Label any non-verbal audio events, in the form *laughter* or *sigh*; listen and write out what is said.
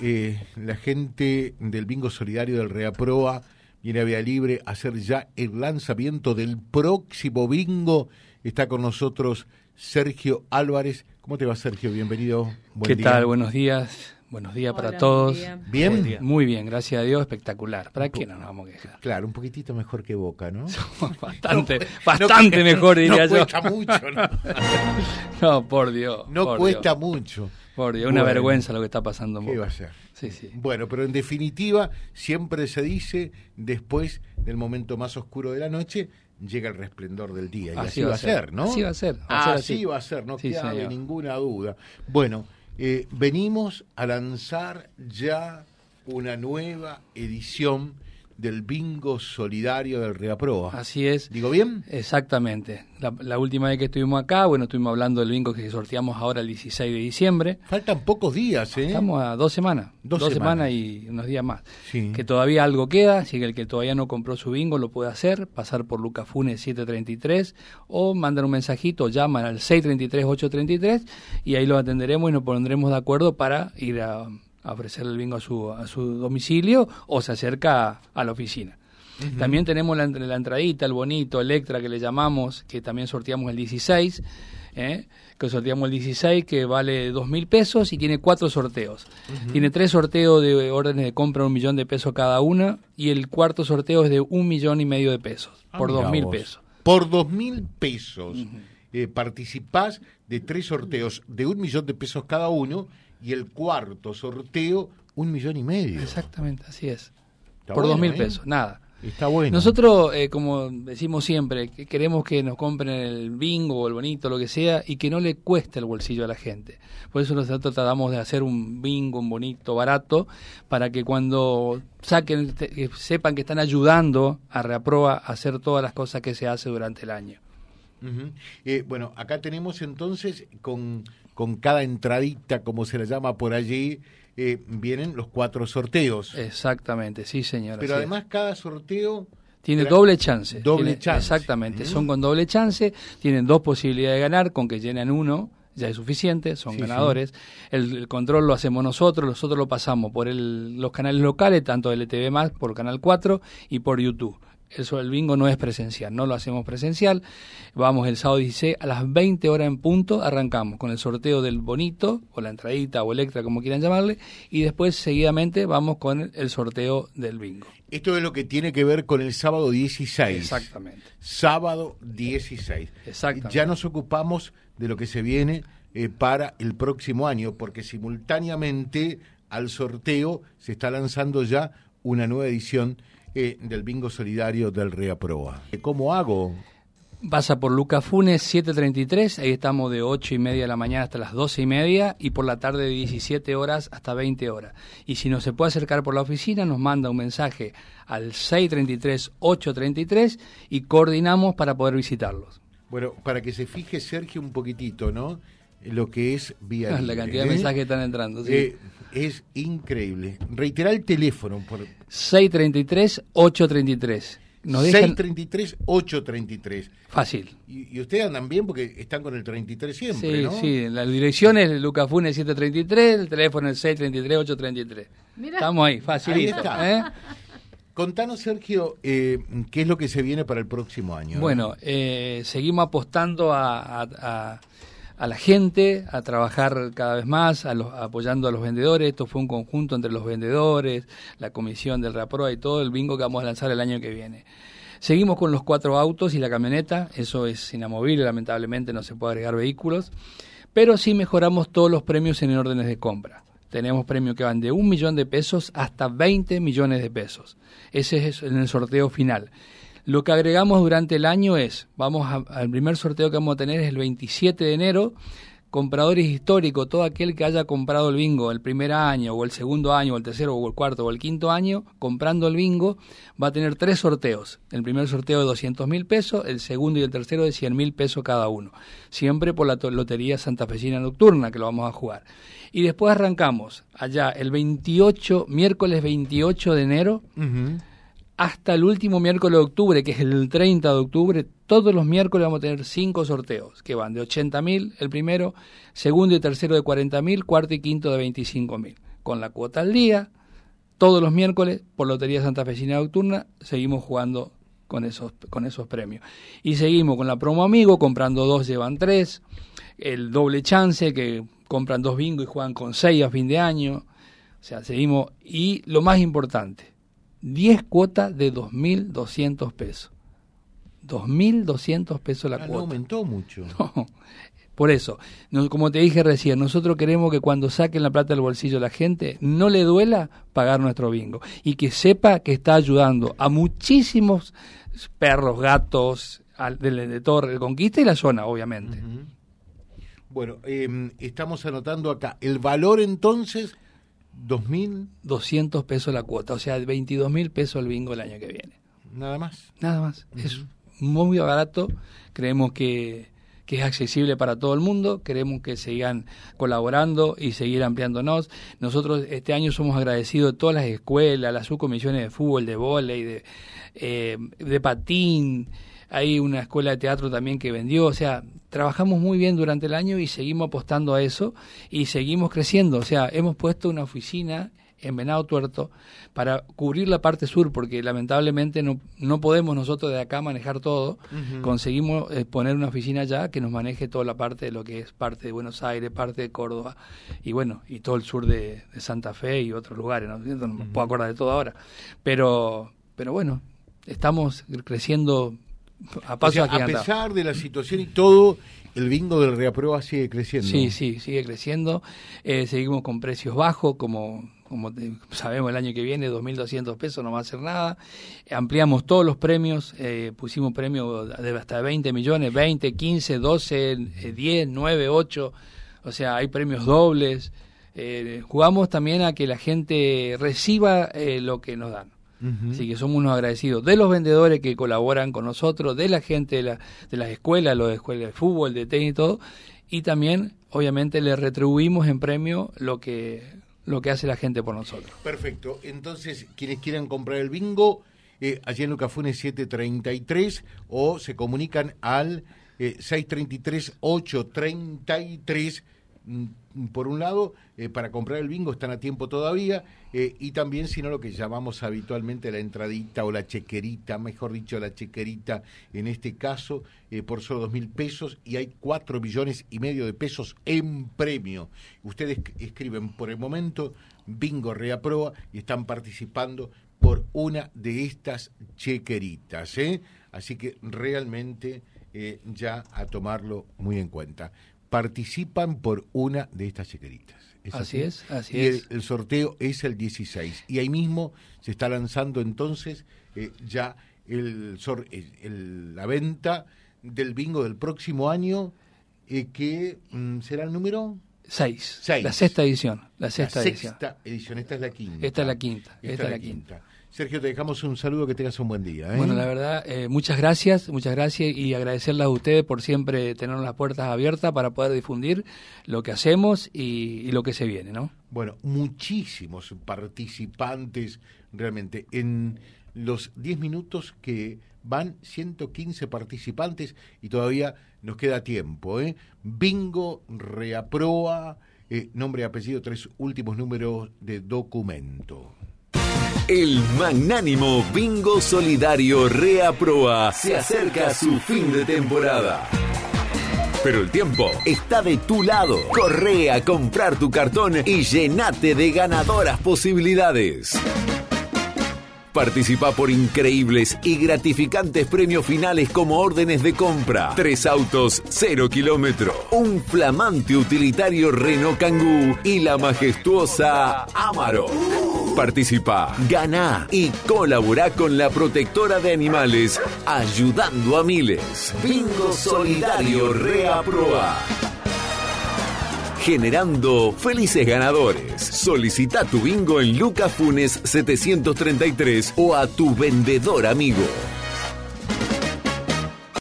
Eh, la gente del Bingo Solidario del Reaproa viene a Vía Libre a hacer ya el lanzamiento del próximo bingo. Está con nosotros Sergio Álvarez. ¿Cómo te va, Sergio? Bienvenido. ¿Qué tal? Buenos días. Buenos días para todos. ¿Bien? Muy bien, gracias a Dios, espectacular. ¿Para qué no nos vamos a quejar? Claro, un poquitito mejor que Boca, ¿no? *laughs* bastante, *laughs* bastante mejor, diría yo. No cuesta mucho, ¿no? *laughs* no, por Dios. No cuesta mucho. Por Dios, una vergüenza lo que está pasando. ¿Qué va a ser? Sí, sí. Bueno, pero en definitiva, siempre se dice, después del momento más oscuro de la noche, llega el resplendor del día. Y así, va a ser, ¿no? Así va a ser. así. va a ser, no queda ninguna duda. Bueno, eh, venimos a lanzar ya una nueva edición del bingo solidario del Reaproa. Así es. ¿Digo bien? Exactamente. La, última vez que estuvimos acá, bueno, estuvimos hablando del bingo que sorteamos ahora el 16 de diciembre. Faltan pocos días, ¿eh? Estamos a dos semanas. Dos, semanas. y unos días más. Que todavía algo queda, así que el que todavía no compró su bingo lo puede hacer, pasar por Lucafune 733 o mandar un mensajito, llaman al 633-833 y ahí lo atenderemos y nos pondremos de acuerdo para ir a a ofrecer el bingo a su, a su domicilio o se acerca a, la oficina. También tenemos la, la, entradita, el bonito, Electra que le llamamos, que también sorteamos el 16, ¿eh? que sorteamos el 16 que vale dos mil pesos y tiene cuatro sorteos. Tiene tres sorteos de órdenes de compra un millón de pesos cada una y el cuarto sorteo es de un millón y medio de pesos, ah, por dos mil pesos. Por dos mil pesos. Eh, participás de tres sorteos de un millón de pesos cada uno y el cuarto sorteo un millón y medio. Exactamente, así es. Por dos mil ¿eh? pesos, nada. Está bueno. Nosotros, eh, como decimos siempre, queremos que nos compren el bingo o el bonito, lo que sea, y que no le cueste el bolsillo a la gente. Por eso nosotros tratamos de hacer un bingo, un bonito, barato, para que cuando saquen, sepan que están ayudando a Reaproa a hacer todas las cosas que se hace durante el año. Eh, bueno, acá tenemos entonces con, con cada entradita, como se la llama por allí, eh, vienen los cuatro sorteos. Exactamente, sí, señora. Pero además cada sorteo... Tiene doble chance. Doble chance. Exactamente, son con doble chance, tienen dos posibilidades de ganar, con que llenen uno ya es suficiente, son ganadores. El, control lo hacemos nosotros, nosotros lo pasamos por el, los canales locales, tanto LTV más por Canal 4 y por YouTube eso el bingo no es presencial, no lo hacemos presencial. Vamos el sábado 16 a las 20 horas en punto, arrancamos con el sorteo del bonito, o la entradita, o electra, como quieran llamarle, y después seguidamente vamos con el sorteo del bingo. Esto es lo que tiene que ver con el sábado 16. Exactamente. Sábado 16. Exactamente. Ya nos ocupamos de lo que se viene eh, para el próximo año, porque simultáneamente al sorteo se está lanzando ya una nueva edición eh, del bingo solidario del Reaproa. ¿Cómo hago? Pasa por Luca Funes 733, ahí estamos de 8 y media de la mañana hasta las 12 y media y por la tarde de 17 horas hasta 20 horas. Y si no se puede acercar por la oficina, nos manda un mensaje al 633-833 y coordinamos para poder visitarlos. Bueno, para que se fije Sergio un poquitito, ¿no? Lo que es vía La cantidad de ¿eh? mensajes que están entrando, sí. Eh, es increíble. Reitera el teléfono. Por... 633-833. 633-833. Fácil. Y, ustedes andan bien porque están con el 33 siempre, sí, ¿no? Sí, la dirección es Lucas Funes 733, el teléfono es 633-833. Estamos ahí, facilito. Ahí ¿eh? Contanos, Sergio, eh, qué es lo que se viene para el próximo año. Bueno, eh, seguimos apostando a a la gente a trabajar cada vez más, a los, apoyando a los vendedores. Esto fue un conjunto entre los vendedores, la comisión del Raproa y todo el bingo que vamos a lanzar el año que viene. Seguimos con los cuatro autos y la camioneta, eso es inamovible, lamentablemente no se puede agregar vehículos, pero sí mejoramos todos los premios en órdenes de compra. Tenemos premios que van de un millón de pesos hasta 20 millones de pesos. Ese es en el sorteo final. Lo que agregamos durante el año es, vamos al primer sorteo que vamos a tener es el 27 de enero, compradores históricos, todo aquel que haya comprado el bingo el primer año o el segundo año o el tercero o el cuarto o el quinto año, comprando el bingo, va a tener tres sorteos. El primer sorteo de 200 mil pesos, el segundo y el tercero de 100 mil pesos cada uno. Siempre por la Lotería Santafesina Nocturna que lo vamos a jugar. Y después arrancamos allá el 28, miércoles 28 de enero hasta el último miércoles de octubre, que es el 30 de octubre, todos los miércoles vamos a tener cinco sorteos, que van de 80 mil el primero, segundo y tercero de 40 mil, cuarto y quinto de 25 mil. con la cuota al día. Todos los miércoles, por Lotería Santa Fecina Nocturna, seguimos jugando con esos, con esos premios. Y seguimos con la promo amigo, comprando dos llevan tres, el doble chance, que compran dos bingo y juegan con seis a fin de año. O sea, seguimos. Y lo más importante, 10 cuotas de 2.200 pesos. 2.200 pesos la ah, cuota. No aumentó mucho. *laughs* Por eso, como te dije recién, nosotros queremos que cuando saquen la plata del bolsillo la gente no le duela pagar nuestro bingo y que sepa que está ayudando a muchísimos perros, gatos, de, todo el Conquista y la zona, obviamente. Bueno, em, estamos anotando acá el valor entonces, 2.000. 200 pesos la cuota, o sea, 22 mil pesos el bingo el año que viene. Nada más. Nada más. Es muy barato. Creemos que que es accesible para todo el mundo. Queremos que sigan colaborando y seguir ampliándonos. Nosotros este año somos agradecidos de todas las escuelas, las subcomisiones de fútbol, de vóley, de, eh, de patín. Hay una escuela de teatro también que vendió. O sea, trabajamos muy bien durante el año y seguimos apostando a eso y seguimos creciendo. O sea, hemos puesto una oficina en Venado Tuerto para cubrir la parte sur, porque lamentablemente no, no podemos nosotros de acá manejar todo. Conseguimos eh, poner una oficina allá que nos maneje toda la parte de lo que es parte de Buenos Aires, parte de Córdoba y bueno, y todo el sur de, Santa Fe y otros lugares. No, no me puedo acordar de todo ahora. Pero, pero bueno, estamos creciendo a paso A pesar de la situación y todo, el bingo del reaprueba sigue creciendo. Sí, sí, sigue creciendo. Eh, seguimos con precios bajos, como como sabemos el año que viene, 2.200 pesos no va a hacer nada. Ampliamos todos los premios, eh, pusimos premios de hasta 20 millones, 20, 15, 12, 10, 9, 8, o sea, hay premios dobles. Eh, jugamos también a que la gente reciba eh, lo que nos dan. Así que somos unos agradecidos de los vendedores que colaboran con nosotros, de la gente de, la, de las escuelas, los de escuelas de fútbol, de tenis y todo, y también, obviamente, le retribuimos en premio lo que lo que hace la gente por nosotros. Perfecto. Entonces, quienes quieran comprar el bingo, eh, allí en Lucafune 733 o se comunican al eh, 633-833 Mm, por un lado, eh, para comprar el bingo están a tiempo todavía, eh, y también, si no, lo que llamamos habitualmente la entradita o la chequerita, mejor dicho, la chequerita, en este caso, eh, por solo dos mil pesos, y hay cuatro millones y medio de pesos en premio. Ustedes escriben por el momento bingo reaproba y están participando por una de estas chequeritas, Así que realmente ya a tomarlo muy en cuenta participan por una de estas chequeritas. así, es, así y es. El, sorteo es el 16. Y ahí mismo se está lanzando entonces eh, ya el, la venta del bingo del próximo año, eh, que mm, será el número... Seis. La sexta edición. La sexta, sexta edición. Esta es la quinta. Esta es la quinta. Esta, es la quinta. Sergio, te dejamos un saludo, que tengas un buen día. ¿eh? Bueno, la verdad, eh, muchas gracias, muchas gracias y agradecerles a ustedes por siempre tener las puertas abiertas para poder difundir lo que hacemos y, lo que se viene, ¿no? Bueno, muchísimos participantes realmente. En los 10 minutos que van 115 participantes y todavía nos queda tiempo. ¿eh? Bingo, reaproa, eh, nombre y apellido, tres últimos números de documento. El magnánimo Bingo Solidario Reaproa se acerca a su fin de temporada. Pero el tiempo está de tu lado. Corre a comprar tu cartón y llenate de ganadoras posibilidades. Participa por increíbles y gratificantes premios finales como órdenes de compra, tres autos, cero kilómetro, un flamante utilitario Renault Kangoo y la majestuosa Amaro. Participa, gana y colabora con la protectora de animales, ayudando a miles. Bingo Solidario Reaproa generando felices ganadores. Solicita tu bingo en Lucas Funes 733 o a tu vendedor amigo.